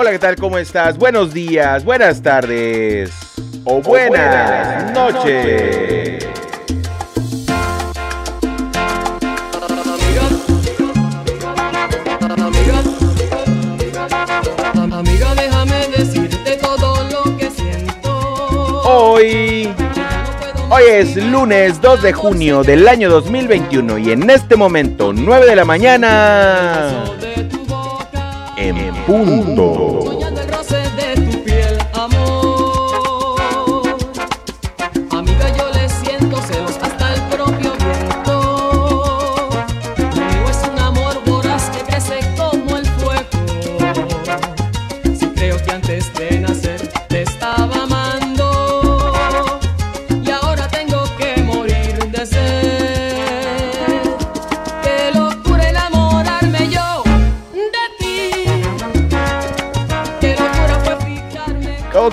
Hola, ¿qué tal? ¿Cómo estás? Buenos días, buenas tardes o buenas, noches. Todo lo que siento. Hoy, hoy es lunes 2 de junio del año 2021 y en este momento, 9 de la mañana, punto.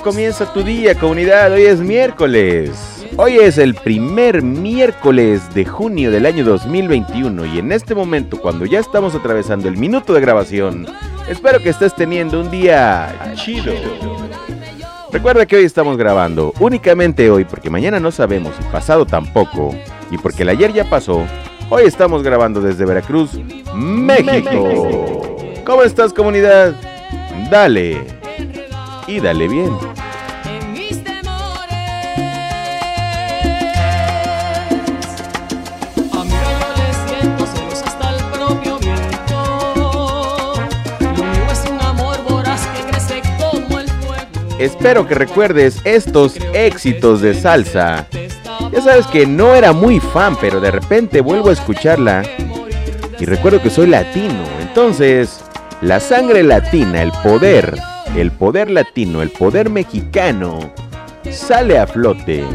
Comienza tu día, comunidad? Hoy es miércoles. Hoy es el primer miércoles de junio del año 2021 y en este momento, cuando ya estamos atravesando el minuto de grabación, espero que estés teniendo un día chido. Recuerda que hoy estamos grabando únicamente hoy porque mañana no sabemos y pasado tampoco y porque el ayer ya pasó. Hoy estamos grabando desde Veracruz, México. ¿Cómo estás comunidad? Dale y dale bien. Espero que recuerdes estos éxitos de antes salsa. Ya sabes que no era muy fan, pero de repente vuelvo a escucharla y recuerdo que soy latino. Entonces, la sangre latina, el poder, el poder latino, el poder mexicano, sale a flote.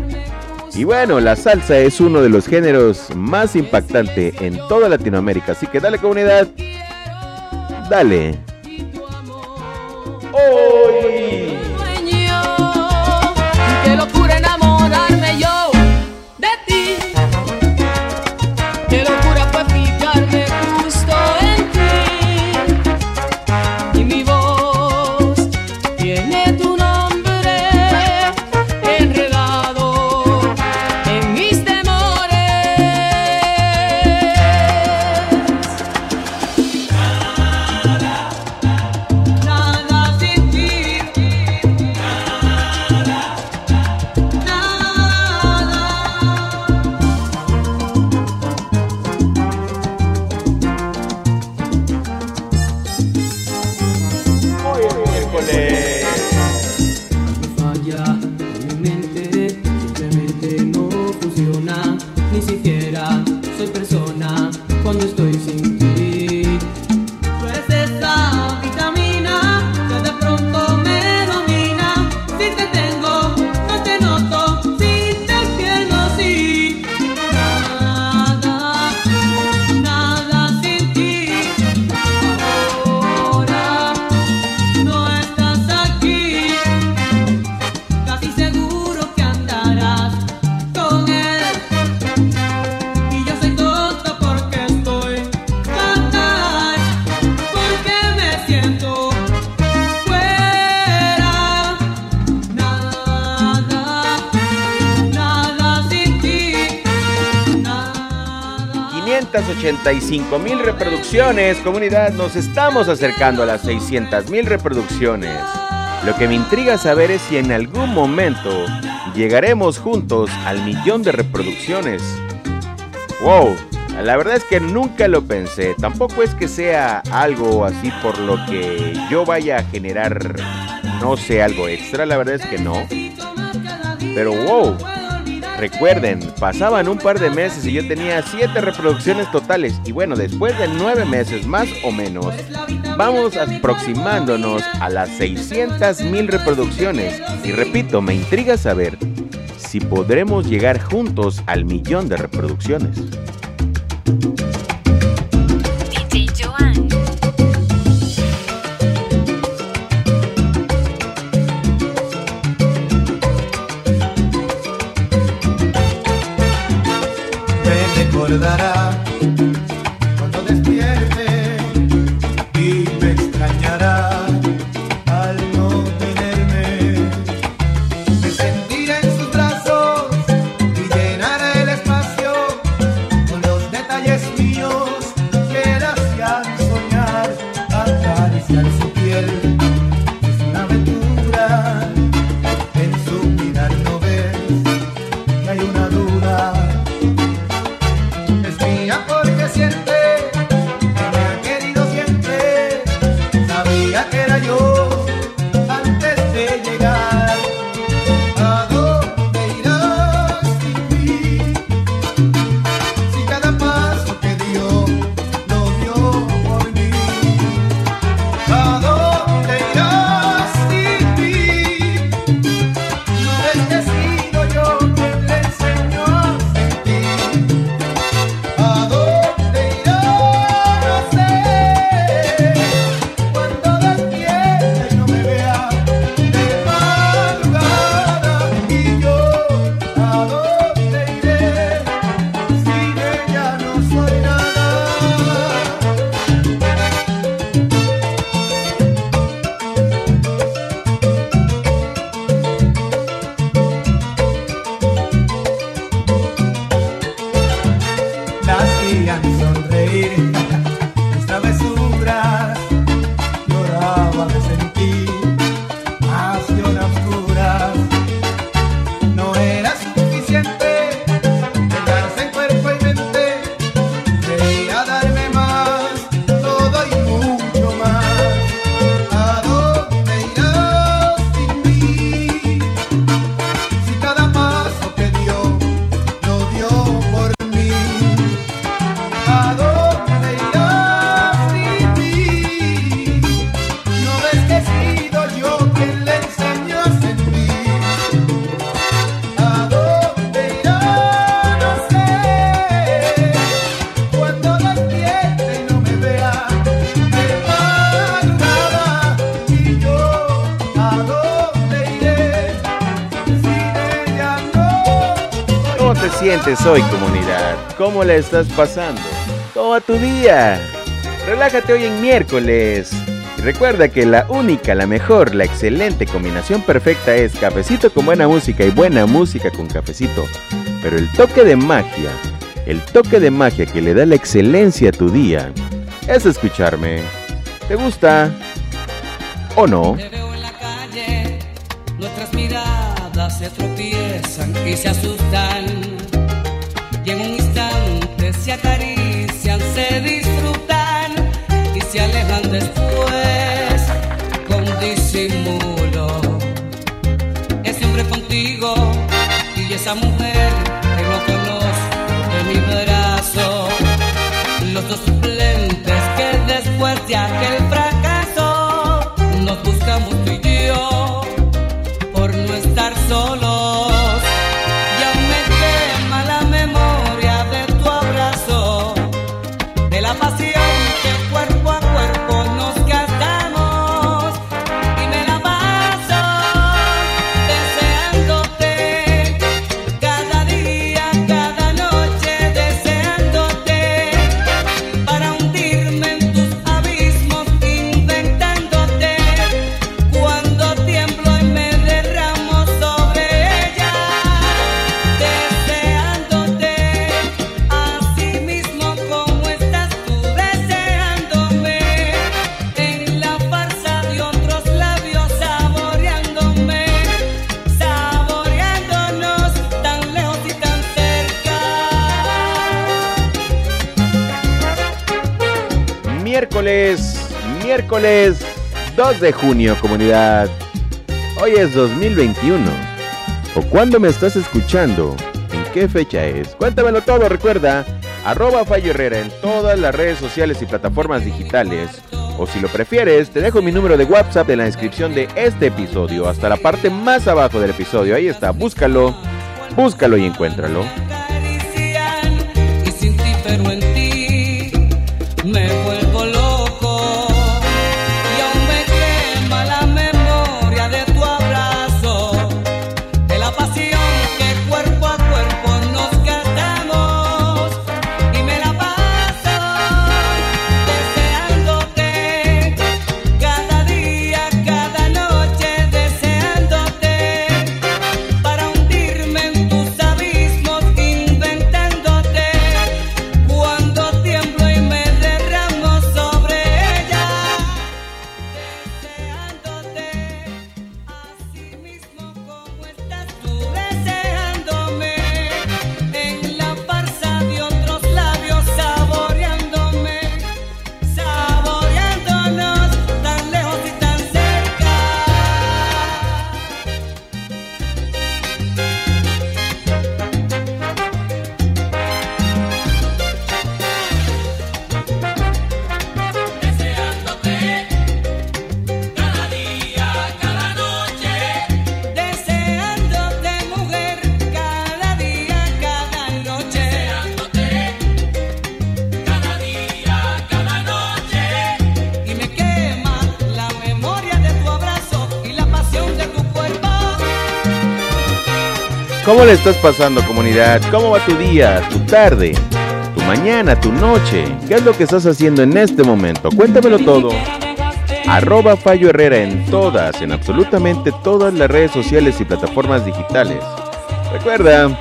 Y bueno, la salsa es uno de los géneros más impactante en toda Latinoamérica. Así que dale comunidad. Dale. Hoy. 285 mil reproducciones. Comunidad, nos estamos acercando a las 600 mil reproducciones. Lo que me intriga saber es si en algún momento llegaremos juntos al millón de reproducciones. ¡Wow! La verdad es que nunca lo pensé. Tampoco es que sea algo así por lo que yo vaya a generar, no sé, algo extra. La verdad es que no. Pero wow, Recuerden, pasaban un par de meses y yo tenía 7 reproducciones totales. Y bueno, después de 9 meses más o menos, vamos aproximándonos a las 600 mil reproducciones. Y repito, me intriga saber si podremos llegar juntos al millón de reproducciones. Me recordará cuando sientes hoy, comunidad? ¿Cómo la estás pasando? ¿Cómo tu día? Relájate hoy en miércoles. Y recuerda que la única, la mejor, la excelente combinación perfecta es cafecito con buena música y buena música con cafecito. Pero el toque de magia, el toque de magia que le da la excelencia a tu día, es escucharme. ¿Te gusta? ¿O no? Nuestras miradas se tropiezan y se asustan. Se acarician, se disfrutan y se alejan después con disimulo. Es siempre contigo y esa mujer que no conozco de mi brazo. Los dos miércoles 2 de junio, comunidad. Hoy es 2021. ¿O cuándo me estás escuchando? ¿En qué fecha es? Cuéntamelo todo, recuerda. Arroba Fallo Herrera en todas las redes sociales y plataformas digitales. O si lo prefieres, te dejo mi número de WhatsApp en la descripción de este episodio, hasta la parte más abajo del episodio. Ahí está, búscalo, búscalo y encuéntralo. ¿Cómo le estás pasando comunidad? ¿Cómo va tu día, tu tarde, tu mañana, tu noche? ¿Qué es lo que estás haciendo en este momento? Cuéntamelo todo. Arroba Fallo Herrera en todas, en absolutamente todas las redes sociales y plataformas digitales. Recuerda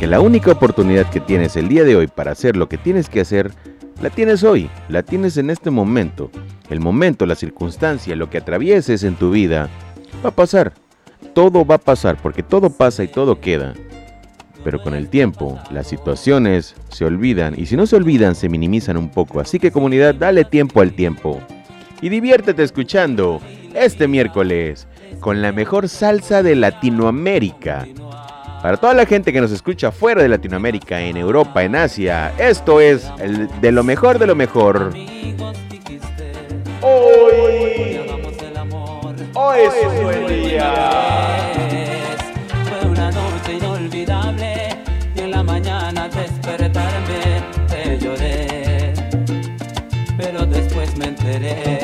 que la única oportunidad que tienes el día de hoy para hacer lo que tienes que hacer, la tienes hoy, la tienes en este momento. El momento, la circunstancia, lo que atravieses en tu vida, va a pasar. Todo va a pasar, porque todo pasa y todo queda. Pero con el tiempo, las situaciones se olvidan y si no se olvidan, se minimizan un poco. Así que comunidad, dale tiempo al tiempo. Y diviértete escuchando este miércoles con la mejor salsa de Latinoamérica. Para toda la gente que nos escucha fuera de Latinoamérica, en Europa, en Asia, esto es el de lo mejor de lo mejor. Hoy, hoy es un buen día. Fue una noche inolvidable y en la mañana al despertarme te lloré. Pero después me enteré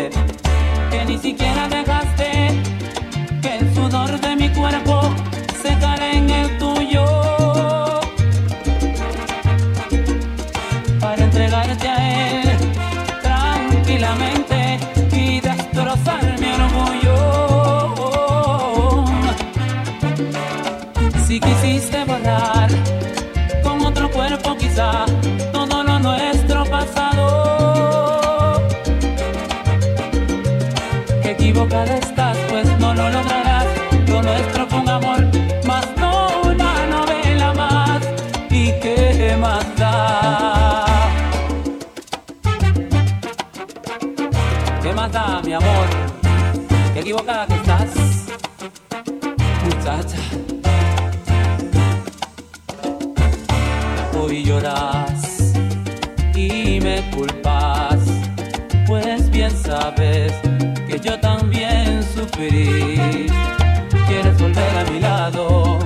todo lo nuestro pasado. Que equivocada estás, pues no lo lograrás. Lo nuestro un amor, más no una novela más. ¿Y qué más da? ¿Qué más da, mi amor? Qué equivocada que estás, que yo también sufrí. Quieres volver a mi lado,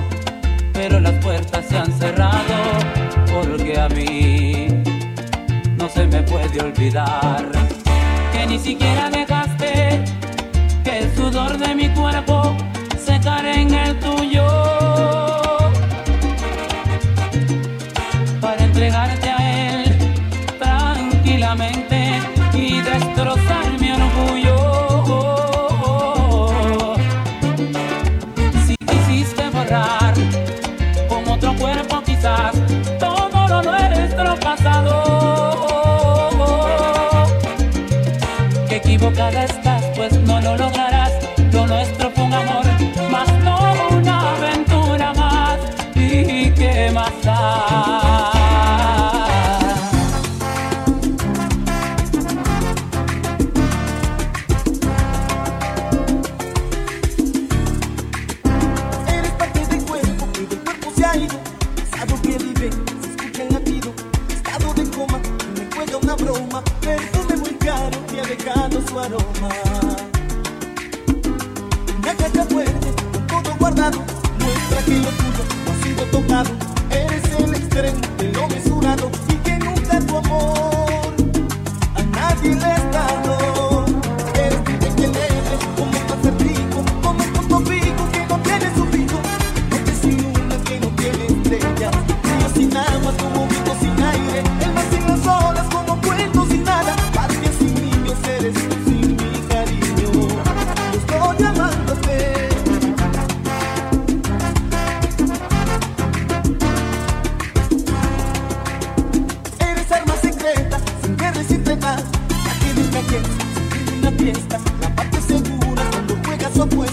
pero las puertas se han cerrado, porque a mí no se me puede olvidar que ni siquiera dejaste que el sudor de mi cuerpo pues no lo lograrás. El juegas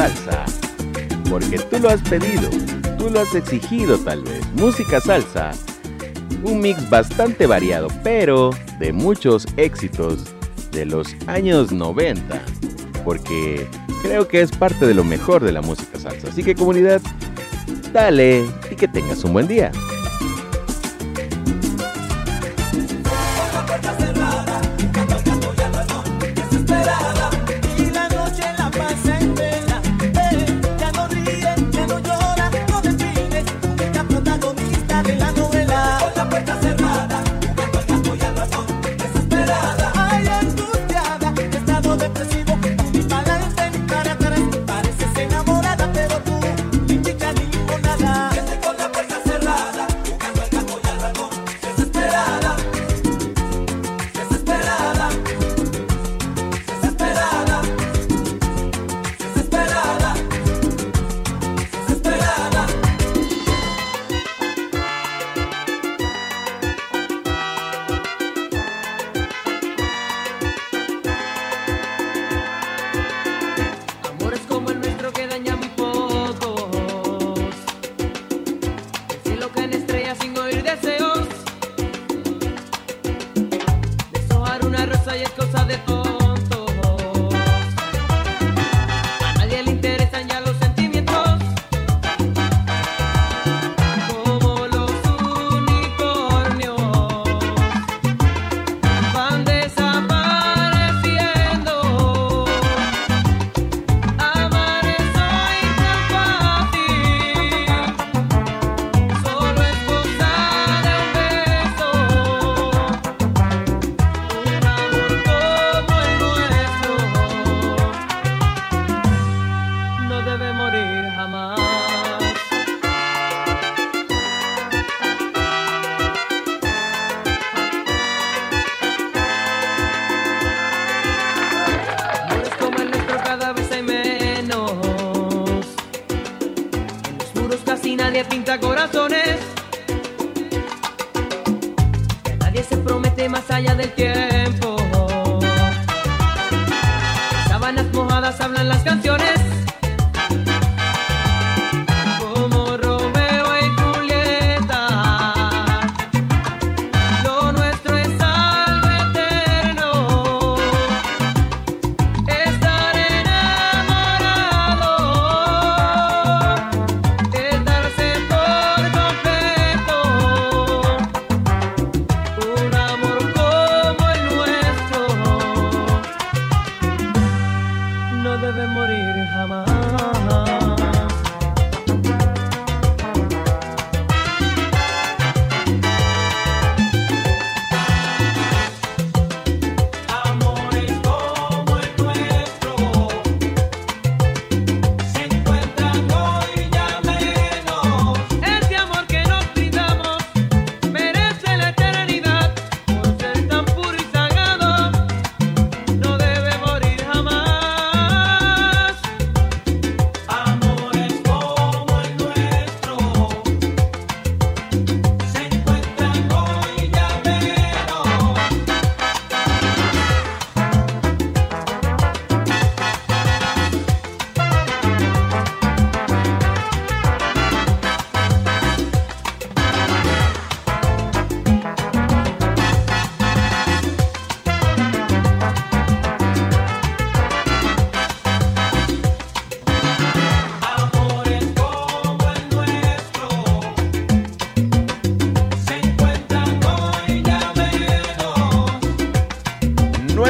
salsa. Porque tú lo has pedido, tú lo has exigido tal vez. Música salsa. Un mix bastante variado, pero de muchos éxitos de los años 90. Porque creo que es parte de lo mejor de la música salsa. Así que comunidad, dale y que tengas un buen día.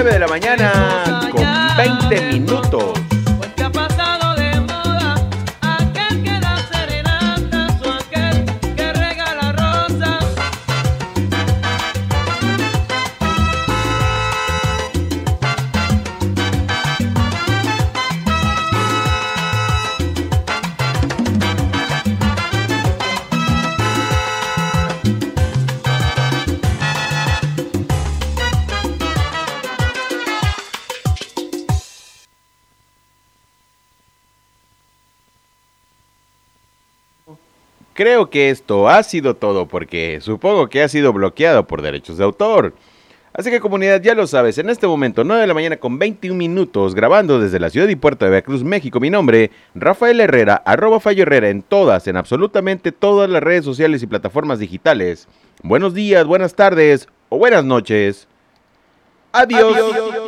9 de la mañana con 20 minutos. Creo que esto ha sido todo porque supongo que ha sido bloqueado por derechos de autor. Así que comunidad, ya lo sabes, en este momento, 9 de la mañana con 21 minutos, grabando desde la ciudad y puerto de Veracruz, México, mi nombre, Rafael Herrera, arroba Fallo Herrera, en todas, en absolutamente todas las redes sociales y plataformas digitales. Buenos días, buenas tardes o buenas noches. Adiós. Adiós.